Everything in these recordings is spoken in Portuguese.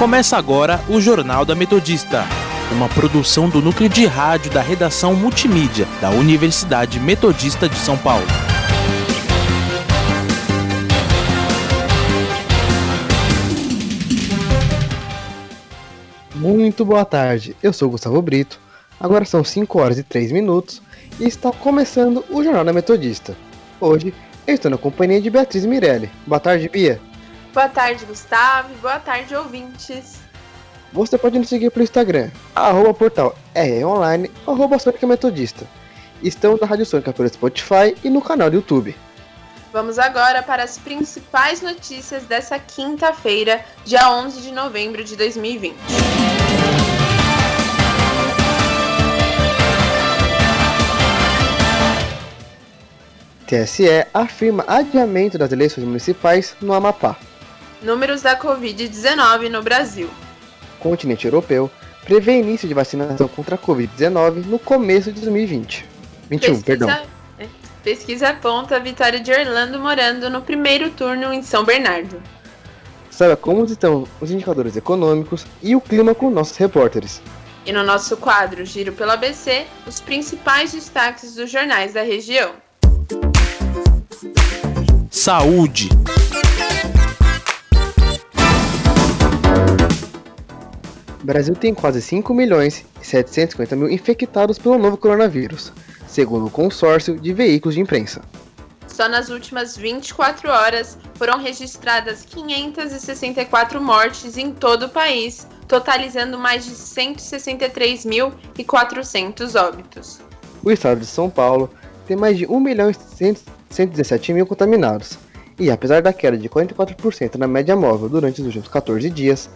Começa agora o Jornal da Metodista, uma produção do núcleo de rádio da redação multimídia da Universidade Metodista de São Paulo. Muito boa tarde, eu sou Gustavo Brito. Agora são 5 horas e 3 minutos e está começando o Jornal da Metodista. Hoje eu estou na companhia de Beatriz Mirelli. Boa tarde, Bia. Boa tarde, Gustavo. Boa tarde, ouvintes. Você pode nos seguir pelo Instagram, arroba portal online, arroba Sônica Metodista. Estamos na Rádio Sônica pelo Spotify e no canal do YouTube. Vamos agora para as principais notícias dessa quinta-feira, dia 11 de novembro de 2020. TSE afirma adiamento das eleições municipais no Amapá. Números da Covid-19 no Brasil. Continente europeu prevê início de vacinação contra a Covid-19 no começo de 2020. 21, Pesquisa, perdão. é, pesquisa aponta a vitória de Orlando morando no primeiro turno em São Bernardo. Saiba como estão os indicadores econômicos e o clima com nossos repórteres. E no nosso quadro Giro pelo ABC, os principais destaques dos jornais da região. Saúde. Brasil tem quase 5 milhões e 750 mil infectados pelo novo coronavírus, segundo o consórcio de veículos de imprensa. Só nas últimas 24 horas foram registradas 564 mortes em todo o país, totalizando mais de 163.400 óbitos. O estado de São Paulo tem mais de 1 milhão e 117 mil contaminados, e apesar da queda de 44% na média móvel durante os últimos 14 dias,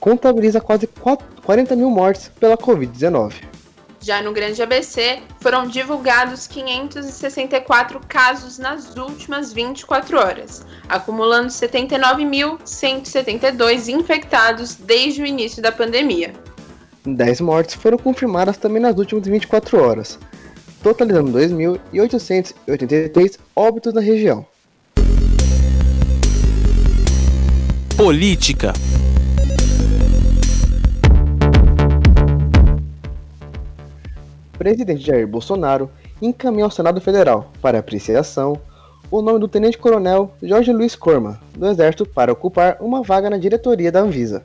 contabiliza quase 40 mil mortes pela Covid-19. Já no Grande ABC, foram divulgados 564 casos nas últimas 24 horas, acumulando 79.172 infectados desde o início da pandemia. 10 mortes foram confirmadas também nas últimas 24 horas, totalizando 2.883 óbitos na região. Política. Presidente Jair Bolsonaro encaminhou ao Senado Federal para apreciação o nome do tenente-coronel Jorge Luiz Corma, do Exército, para ocupar uma vaga na diretoria da Anvisa.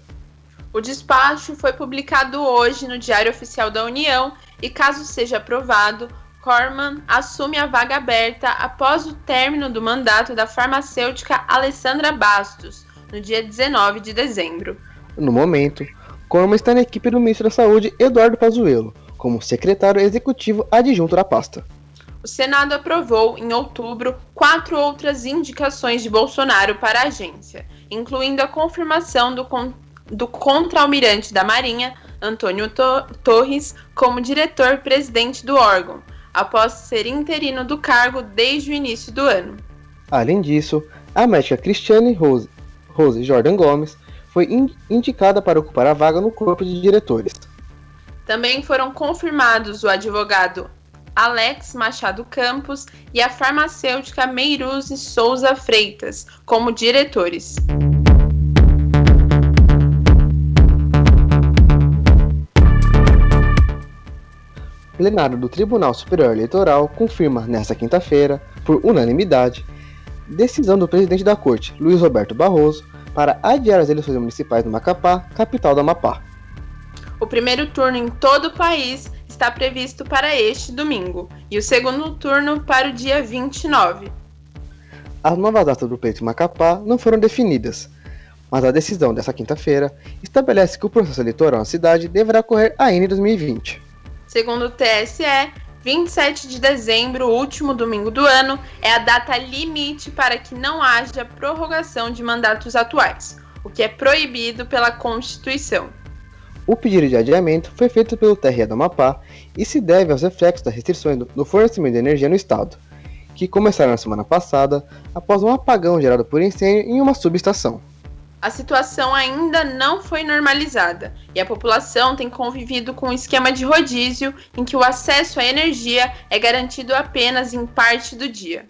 O despacho foi publicado hoje no Diário Oficial da União e, caso seja aprovado, Corman assume a vaga aberta após o término do mandato da farmacêutica Alessandra Bastos, no dia 19 de dezembro. No momento, Corma está na equipe do ministro da Saúde Eduardo Pazuello, como secretário executivo adjunto da pasta. O Senado aprovou, em outubro, quatro outras indicações de Bolsonaro para a agência, incluindo a confirmação do, con do contra-almirante da Marinha, Antônio to Torres, como diretor-presidente do órgão, após ser interino do cargo desde o início do ano. Além disso, a médica Cristiane Rose, Rose Jordan Gomes foi in indicada para ocupar a vaga no corpo de diretores. Também foram confirmados o advogado Alex Machado Campos e a farmacêutica Meiruze Souza Freitas como diretores. Plenário do Tribunal Superior Eleitoral confirma, nesta quinta-feira, por unanimidade, decisão do presidente da Corte, Luiz Roberto Barroso, para adiar as eleições municipais do Macapá, capital do Amapá. O primeiro turno em todo o país está previsto para este domingo e o segundo turno para o dia 29. As novas datas do pleito Macapá não foram definidas, mas a decisão dessa quinta-feira estabelece que o processo eleitoral na cidade deverá ocorrer ainda em 2020. Segundo o TSE, 27 de dezembro, último domingo do ano, é a data limite para que não haja prorrogação de mandatos atuais, o que é proibido pela Constituição. O pedido de adiamento foi feito pelo TRE do Amapá e se deve aos reflexos das restrições no fornecimento de energia no estado, que começaram na semana passada após um apagão gerado por incêndio em uma subestação. A situação ainda não foi normalizada e a população tem convivido com um esquema de rodízio em que o acesso à energia é garantido apenas em parte do dia.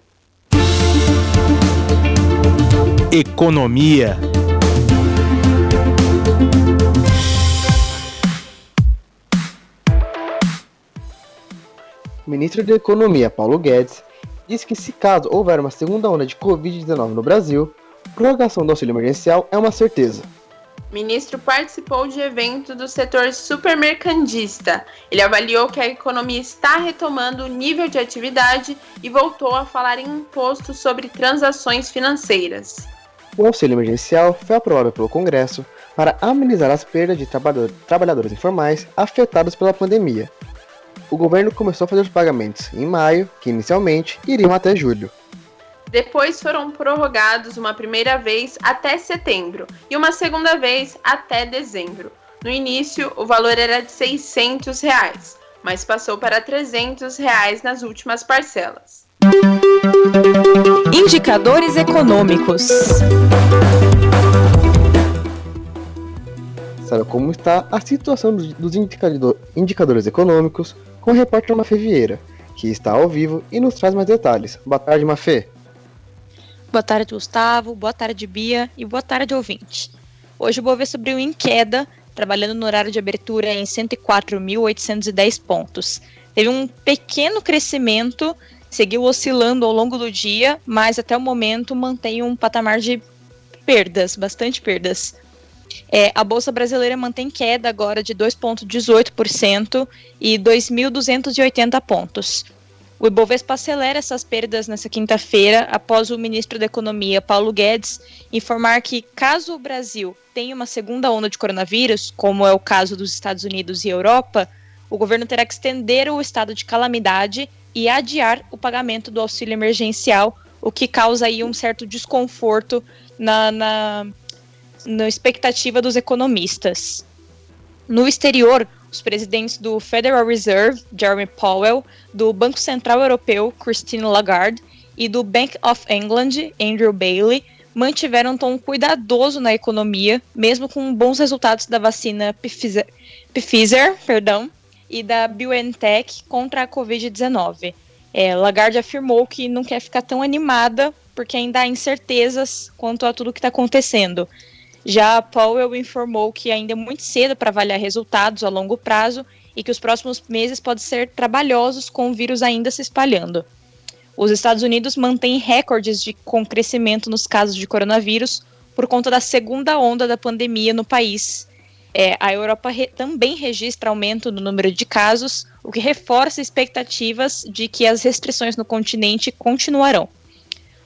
Economia. O ministro da Economia, Paulo Guedes, disse que se caso houver uma segunda onda de Covid-19 no Brasil, prorrogação do auxílio emergencial é uma certeza. O ministro participou de evento do setor supermercandista. Ele avaliou que a economia está retomando o nível de atividade e voltou a falar em imposto sobre transações financeiras. O auxílio emergencial foi aprovado pelo Congresso para amenizar as perdas de trabalhadores informais afetados pela pandemia. O governo começou a fazer os pagamentos em maio, que inicialmente iriam até julho. Depois foram prorrogados uma primeira vez até setembro e uma segunda vez até dezembro. No início, o valor era de 600 reais, mas passou para 300 reais nas últimas parcelas. Indicadores econômicos. Sabe como está a situação dos indicadores econômicos com o repórter Mafê Vieira, que está ao vivo e nos traz mais detalhes. Boa tarde, Mafê. Boa tarde, Gustavo. Boa tarde, Bia. E boa tarde, ouvinte. Hoje o Bovespa abriu em queda, trabalhando no horário de abertura em 104.810 pontos. Teve um pequeno crescimento, seguiu oscilando ao longo do dia, mas até o momento mantém um patamar de perdas, bastante perdas. É, a Bolsa Brasileira mantém queda agora de 2,18% e 2.280 pontos. O Ibovespa acelera essas perdas nessa quinta-feira, após o ministro da Economia, Paulo Guedes, informar que, caso o Brasil tenha uma segunda onda de coronavírus, como é o caso dos Estados Unidos e Europa, o governo terá que estender o estado de calamidade e adiar o pagamento do auxílio emergencial, o que causa aí um certo desconforto na, na, na expectativa dos economistas. No exterior, os presidentes do Federal Reserve, Jeremy Powell, do Banco Central Europeu, Christine Lagarde, e do Bank of England, Andrew Bailey, mantiveram um tom cuidadoso na economia, mesmo com bons resultados da vacina Pfizer, Pfizer perdão, e da BioNTech contra a Covid-19. É, Lagarde afirmou que não quer ficar tão animada porque ainda há incertezas quanto a tudo que está acontecendo. Já Powell informou que ainda é muito cedo para avaliar resultados a longo prazo e que os próximos meses podem ser trabalhosos com o vírus ainda se espalhando. Os Estados Unidos mantêm recordes de, com crescimento nos casos de coronavírus por conta da segunda onda da pandemia no país. É, a Europa re também registra aumento no número de casos, o que reforça expectativas de que as restrições no continente continuarão.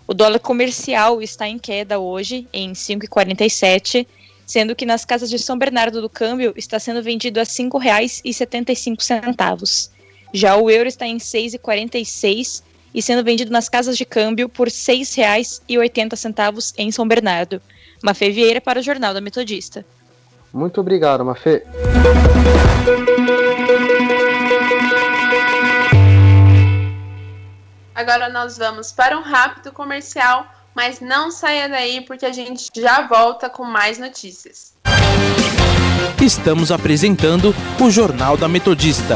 O dólar comercial está em queda hoje, em 5,47, sendo que nas casas de São Bernardo do Câmbio está sendo vendido a R$ 5,75. Já o euro está em 6,46 e sendo vendido nas casas de câmbio por R$ 6,80 em São Bernardo. Mafê Vieira para o Jornal da Metodista. Muito obrigado, Mafê. Agora nós vamos para um rápido comercial, mas não saia daí porque a gente já volta com mais notícias. Estamos apresentando o Jornal da Metodista.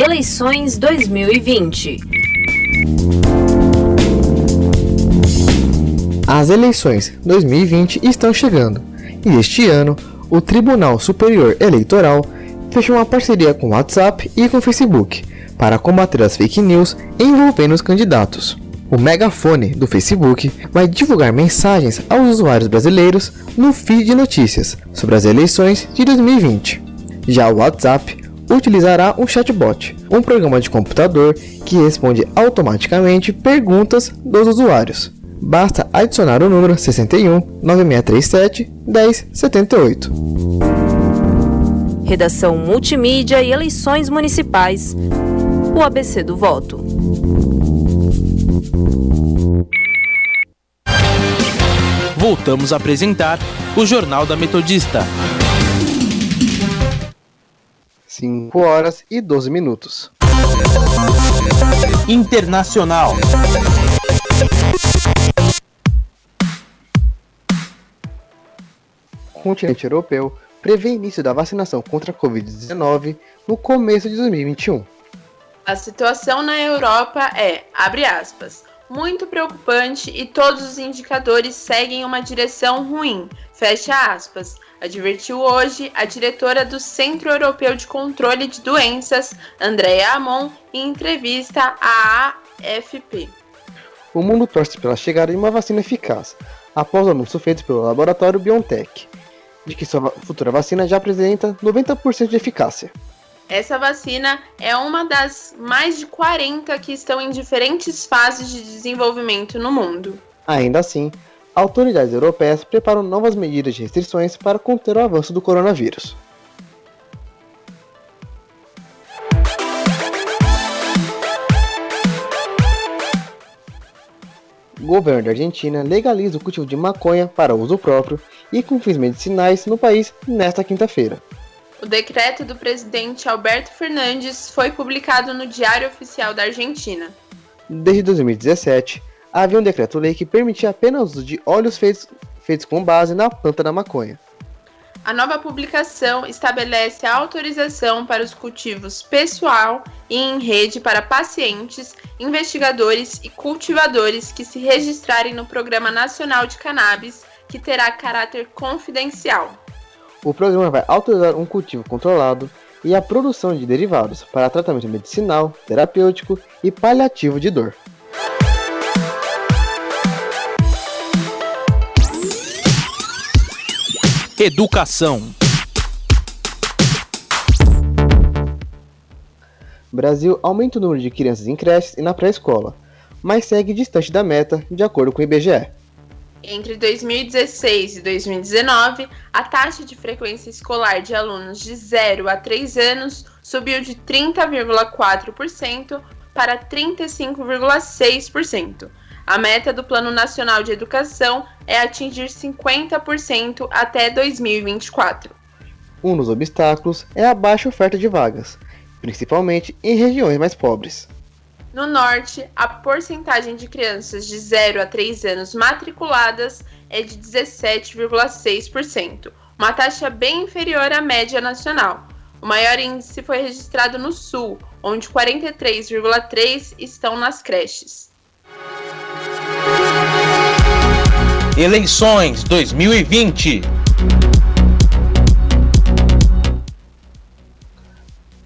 Eleições 2020. As eleições 2020 estão chegando e este ano o Tribunal Superior Eleitoral fechou uma parceria com o WhatsApp e com o Facebook para combater as fake news envolvendo os candidatos. O megafone do Facebook vai divulgar mensagens aos usuários brasileiros no feed de notícias sobre as eleições de 2020. Já o WhatsApp utilizará um chatbot, um programa de computador que responde automaticamente perguntas dos usuários. Basta adicionar o número 61 9637 1078. Redação Multimídia e Eleições Municipais. O ABC do Voto. Voltamos a apresentar o Jornal da Metodista. 5 horas e 12 minutos. Internacional. O continente europeu prevê início da vacinação contra a Covid-19 no começo de 2021. A situação na Europa é, abre aspas, muito preocupante e todos os indicadores seguem uma direção ruim, fecha aspas, advertiu hoje a diretora do Centro Europeu de Controle de Doenças, Andrea Amon, em entrevista à AFP. O mundo torce pela chegada de uma vacina eficaz, após o anúncio feito pelo laboratório BioNTech, de que sua futura vacina já apresenta 90% de eficácia. Essa vacina é uma das mais de 40 que estão em diferentes fases de desenvolvimento no mundo. Ainda assim, autoridades europeias preparam novas medidas de restrições para conter o avanço do coronavírus. O governo da Argentina legaliza o cultivo de maconha para uso próprio e com fins medicinais no país nesta quinta-feira. O decreto do presidente Alberto Fernandes foi publicado no Diário Oficial da Argentina. Desde 2017, havia um decreto-lei que permitia apenas o uso de óleos feitos, feitos com base na planta da maconha. A nova publicação estabelece a autorização para os cultivos pessoal e em rede para pacientes, investigadores e cultivadores que se registrarem no Programa Nacional de Cannabis, que terá caráter confidencial. O programa vai autorizar um cultivo controlado e a produção de derivados para tratamento medicinal, terapêutico e paliativo de dor. Educação. Brasil aumenta o número de crianças em creches e na pré-escola, mas segue distante da meta, de acordo com o IBGE. Entre 2016 e 2019, a taxa de frequência escolar de alunos de 0 a 3 anos subiu de 30,4% para 35,6%. A meta do Plano Nacional de Educação é atingir 50% até 2024. Um dos obstáculos é a baixa oferta de vagas, principalmente em regiões mais pobres. No norte, a porcentagem de crianças de 0 a 3 anos matriculadas é de 17,6%, uma taxa bem inferior à média nacional. O maior índice foi registrado no sul, onde 43,3% estão nas creches. Eleições 2020.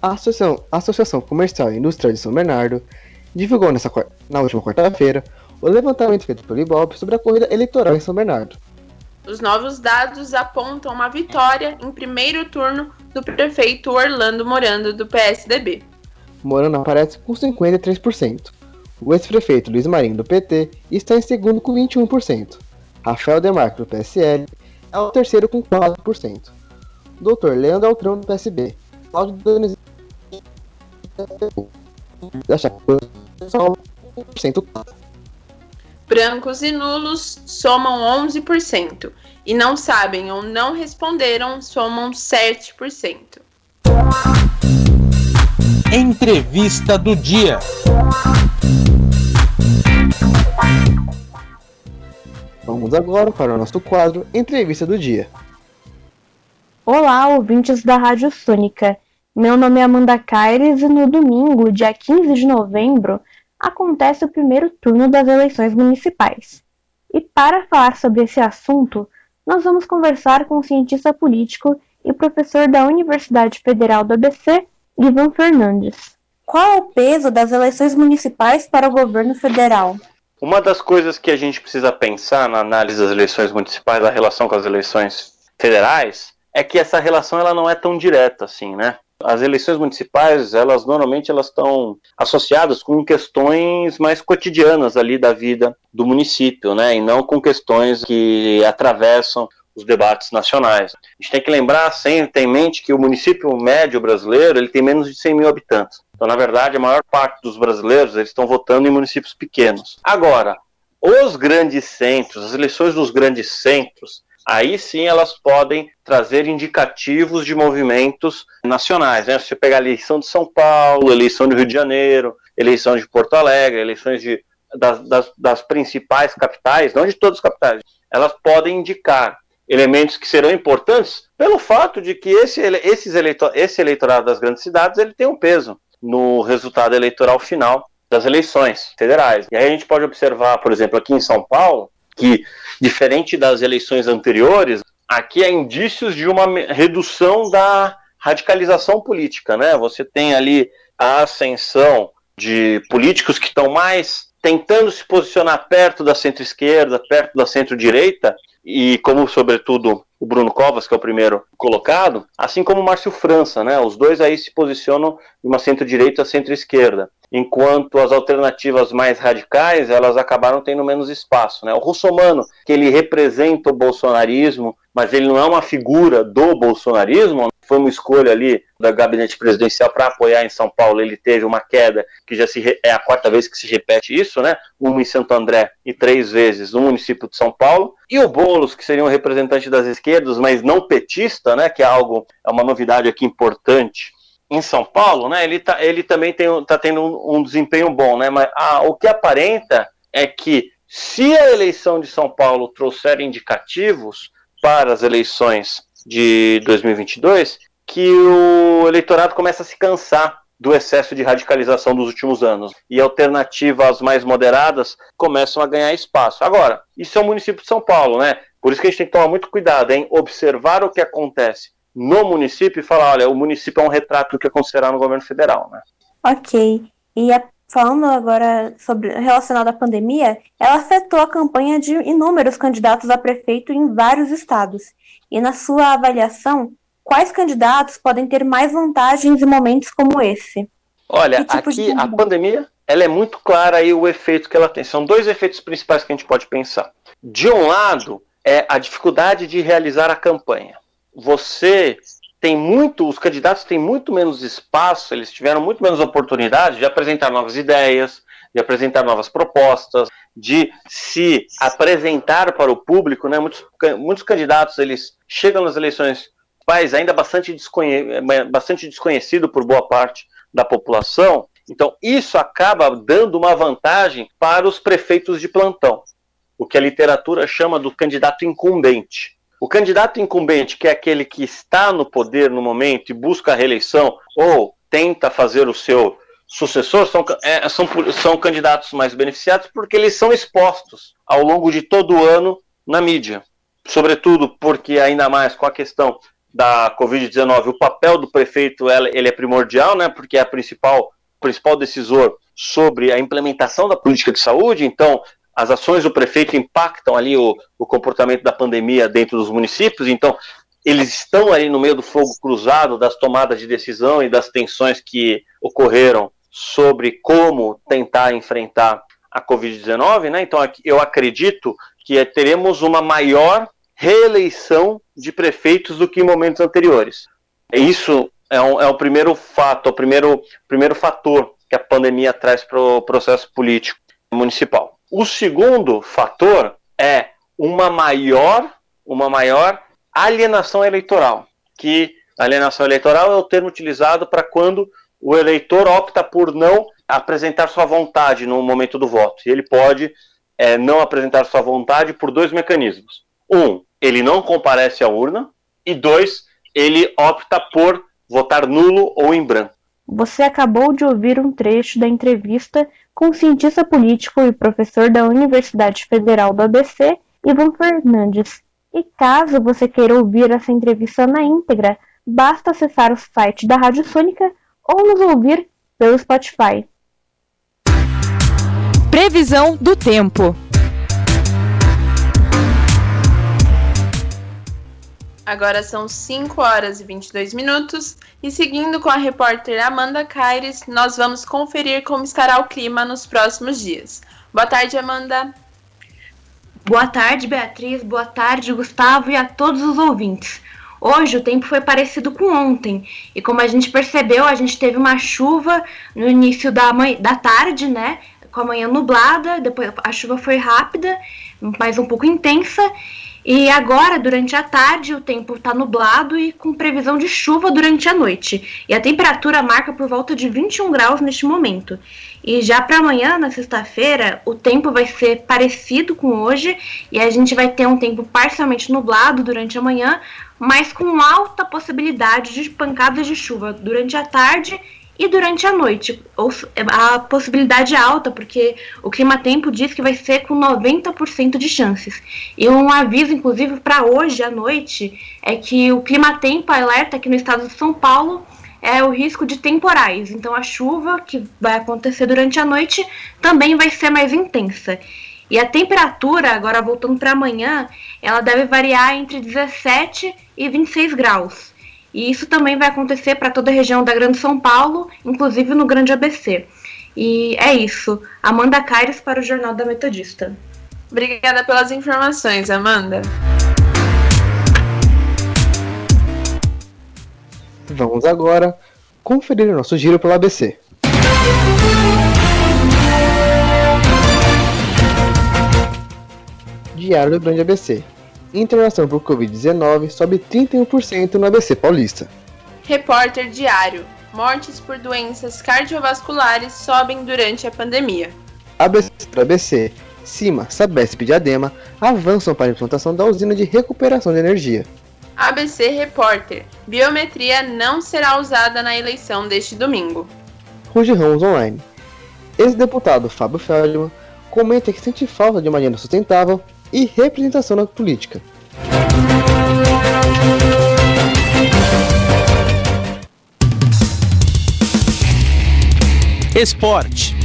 A Associação, a Associação Comercial e Industrial de São Bernardo divulgou nessa, na última quarta-feira o levantamento feito pelo Ibope sobre a corrida eleitoral em São Bernardo. Os novos dados apontam uma vitória em primeiro turno do prefeito Orlando Morando, do PSDB. Morando aparece com 53%. O ex-prefeito Luiz Marinho, do PT, está em segundo com 21%. Rafael Demarco, do PSL, é o terceiro com 4%. Dr. Leandro Altrão, do PSB. Cláudio Donizete da Chapa, só 1%. Brancos e nulos somam 11% e não sabem ou não responderam somam 7%. Entrevista do dia. Vamos agora para o nosso quadro Entrevista do Dia. Olá, ouvintes da Rádio Sônica. Meu nome é Amanda Caires e no domingo, dia 15 de novembro, acontece o primeiro turno das eleições municipais. E para falar sobre esse assunto, nós vamos conversar com o cientista político e professor da Universidade Federal do ABC, Ivan Fernandes. Qual é o peso das eleições municipais para o governo federal? Uma das coisas que a gente precisa pensar na análise das eleições municipais, a relação com as eleições federais, é que essa relação ela não é tão direta assim, né? As eleições municipais, elas normalmente elas estão associadas com questões mais cotidianas ali da vida do município, né? E não com questões que atravessam os debates nacionais. A gente tem que lembrar sempre, ter em mente que o município médio brasileiro ele tem menos de 100 mil habitantes. Então, na verdade, a maior parte dos brasileiros eles estão votando em municípios pequenos. Agora, os grandes centros, as eleições dos grandes centros, aí sim elas podem trazer indicativos de movimentos nacionais. Né? Se você pegar a eleição de São Paulo, eleição do Rio de Janeiro, eleição de Porto Alegre, eleições de, das, das, das principais capitais, não de todas as capitais, elas podem indicar elementos que serão importantes pelo fato de que esse, esses eleitor, esse eleitorado das grandes cidades ele tem um peso no resultado eleitoral final das eleições federais. E aí a gente pode observar, por exemplo, aqui em São Paulo, que diferente das eleições anteriores, aqui há indícios de uma redução da radicalização política, né? Você tem ali a ascensão de políticos que estão mais tentando se posicionar perto da centro-esquerda, perto da centro-direita, e como, sobretudo, o Bruno Covas, que é o primeiro colocado, assim como o Márcio França, né? Os dois aí se posicionam de uma centro-direita a centro-esquerda enquanto as alternativas mais radicais elas acabaram tendo menos espaço. Né? O russomano, que ele representa o bolsonarismo, mas ele não é uma figura do bolsonarismo, foi uma escolha ali da gabinete presidencial para apoiar em São Paulo. Ele teve uma queda que já se é a quarta vez que se repete isso, né? Uma em Santo André e três vezes no município de São Paulo. E o Bolos, que seria um representante das esquerdas, mas não petista, né? Que é algo é uma novidade aqui importante em São Paulo, né, ele, tá, ele também está tendo um, um, desempenho bom, né, mas ah, o que aparenta é que se a eleição de São Paulo trouxer indicativos para as eleições de 2022, que o eleitorado começa a se cansar do excesso de radicalização dos últimos anos e alternativas mais moderadas começam a ganhar espaço. Agora, isso é o município de São Paulo, né? Por isso que a gente tem que tomar muito cuidado em observar o que acontece no município e falar, olha, o município é um retrato do que acontecerá no governo federal, né? Ok. E a, falando agora sobre relacionado à pandemia, ela afetou a campanha de inúmeros candidatos a prefeito em vários estados. E na sua avaliação, quais candidatos podem ter mais vantagens em momentos como esse? Olha, tipo aqui a pandemia, ela é muito clara aí o efeito que ela tem. São dois efeitos principais que a gente pode pensar. De um lado, é a dificuldade de realizar a campanha você tem muito, os candidatos têm muito menos espaço, eles tiveram muito menos oportunidade de apresentar novas ideias, de apresentar novas propostas, de se apresentar para o público, né? Muitos, muitos candidatos eles chegam nas eleições pais ainda bastante, desconhe bastante desconhecido por boa parte da população. Então isso acaba dando uma vantagem para os prefeitos de plantão, o que a literatura chama do candidato incumbente. O candidato incumbente, que é aquele que está no poder no momento e busca a reeleição ou tenta fazer o seu sucessor, são, é, são, são candidatos mais beneficiados porque eles são expostos ao longo de todo o ano na mídia. Sobretudo porque, ainda mais com a questão da Covid-19, o papel do prefeito ele é primordial, né, porque é a principal, principal decisor sobre a implementação da política de saúde, então as ações do prefeito impactam ali o, o comportamento da pandemia dentro dos municípios, então eles estão ali no meio do fogo cruzado das tomadas de decisão e das tensões que ocorreram sobre como tentar enfrentar a Covid-19, né? Então eu acredito que teremos uma maior reeleição de prefeitos do que em momentos anteriores. Isso é, um, é o primeiro fato, o primeiro, primeiro fator que a pandemia traz para o processo político municipal. O segundo fator é uma maior, uma maior alienação eleitoral, que alienação eleitoral é o termo utilizado para quando o eleitor opta por não apresentar sua vontade no momento do voto. E ele pode é, não apresentar sua vontade por dois mecanismos. Um, ele não comparece à urna, e dois, ele opta por votar nulo ou em branco. Você acabou de ouvir um trecho da entrevista cientista político e professor da Universidade Federal do ABC, Ivan Fernandes. E caso você queira ouvir essa entrevista na íntegra, basta acessar o site da Rádio Sônica ou nos ouvir pelo Spotify. Previsão do tempo. Agora são 5 horas e 22 minutos e seguindo com a repórter Amanda Caires, nós vamos conferir como estará o clima nos próximos dias. Boa tarde, Amanda. Boa tarde, Beatriz. Boa tarde, Gustavo e a todos os ouvintes. Hoje o tempo foi parecido com ontem e como a gente percebeu, a gente teve uma chuva no início da, da tarde, né? Com a manhã nublada, depois a chuva foi rápida, mas um pouco intensa E agora, durante a tarde, o tempo está nublado e com previsão de chuva durante a noite. E a temperatura marca por volta de 21 graus neste momento. E já para amanhã, na sexta-feira, o tempo vai ser parecido com hoje e a gente vai ter um tempo parcialmente nublado durante a manhã, mas com alta possibilidade de pancadas de chuva durante a tarde e durante a noite. A possibilidade é alta, porque o clima-tempo diz que vai ser com 90% de chances. E um aviso, inclusive, para hoje à noite é que o clima-tempo alerta aqui no estado de São Paulo é o risco de temporais. Então a chuva que vai acontecer durante a noite também vai ser mais intensa. E a temperatura, agora voltando para amanhã, ela deve variar entre 17 e 26 graus. E isso também vai acontecer para toda a região da Grande São Paulo, inclusive no Grande ABC. E é isso. Amanda Caires para o Jornal da Metodista. Obrigada pelas informações, Amanda. Vamos agora conferir o nosso giro pelo ABC. Diário do Grande ABC. Internação por Covid-19 sobe 31% no ABC paulista. Repórter Diário. Mortes por doenças cardiovasculares sobem durante a pandemia. ABC ABC. Cima, Sabesp e Diadema avançam para a implantação da usina de recuperação de energia. ABC Repórter. Biometria não será usada na eleição deste domingo. Ruge Ramos Online. Ex-deputado Fábio Feldman comenta que sente falta de uma agenda sustentável e representação na política. Esporte.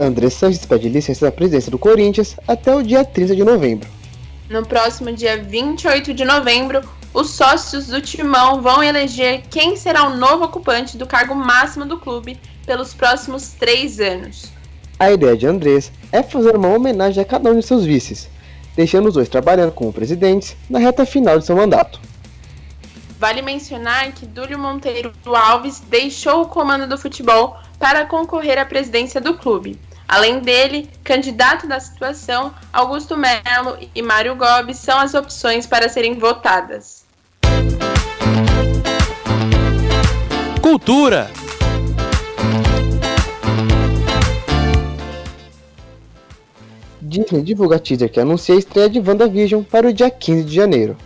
André Sanches pede licença da presidência do Corinthians até o dia 30 de novembro. No próximo dia 28 de novembro, os sócios do Timão vão eleger quem será o novo ocupante do cargo máximo do clube pelos próximos três anos. A ideia de Andrés é fazer uma homenagem a cada um de seus vices, deixando os dois trabalhando como presidentes na reta final de seu mandato. Vale mencionar que Dúlio Monteiro Alves deixou o comando do futebol para concorrer à presidência do clube. Além dele, candidato da situação, Augusto Melo e Mário Gobi são as opções para serem votadas. Cultura. Disney divulga teaser que anuncia a estreia de WandaVision para o dia 15 de janeiro.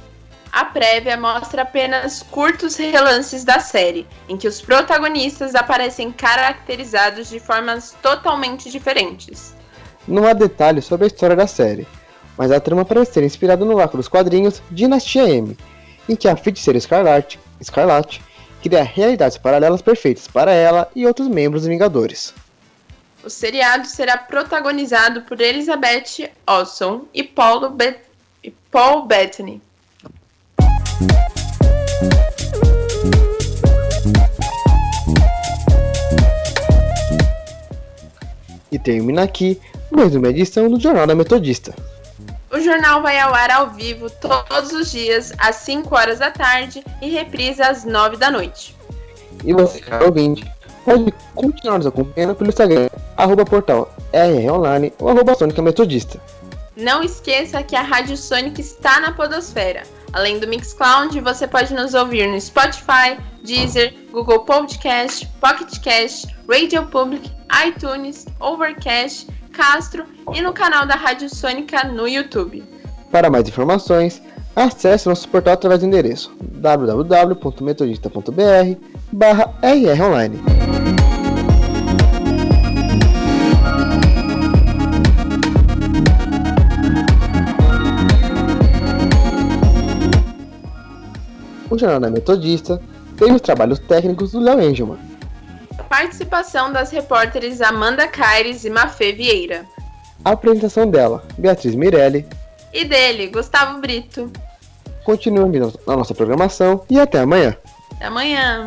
A prévia mostra apenas curtos relances da série, em que os protagonistas aparecem caracterizados de formas totalmente diferentes. Não há detalhes sobre a história da série, mas a trama parece ser inspirada no arco dos quadrinhos Dinastia M, em que a feiticeira Escarlate, Escarlate cria realidades paralelas perfeitas para ela e outros membros Vingadores. O seriado será protagonizado por Elizabeth Olsen e Paul, Bet e Paul Bettany. E termina aqui mais uma edição do Jornal da Metodista. O jornal vai ao ar ao vivo todos os dias, às 5 horas da tarde e reprisa às 9 da noite. E você, caro ouvinte, pode continuar nos acompanhando pelo Instagram, arroba portal rronline ou arroba Sônica Metodista. Não esqueça que a Rádio Sônica está na podosfera. Além do Mixcloud, você pode nos ouvir no Spotify, Deezer, Google Podcast, Pocket Cast, Radio Public, iTunes, Overcast, Castro e no canal da Rádio Sônica no YouTube. Para mais informações, acesse nosso portal através do endereço www.metodista.br O Jornal da Metodista tem os trabalhos técnicos do Léo Engelman. Participação das repórteres Amanda Caires e Mafê Vieira. A apresentação dela, Beatriz Mirelli. E dele, Gustavo Brito. Continue na nossa programação e até amanhã. Até amanhã.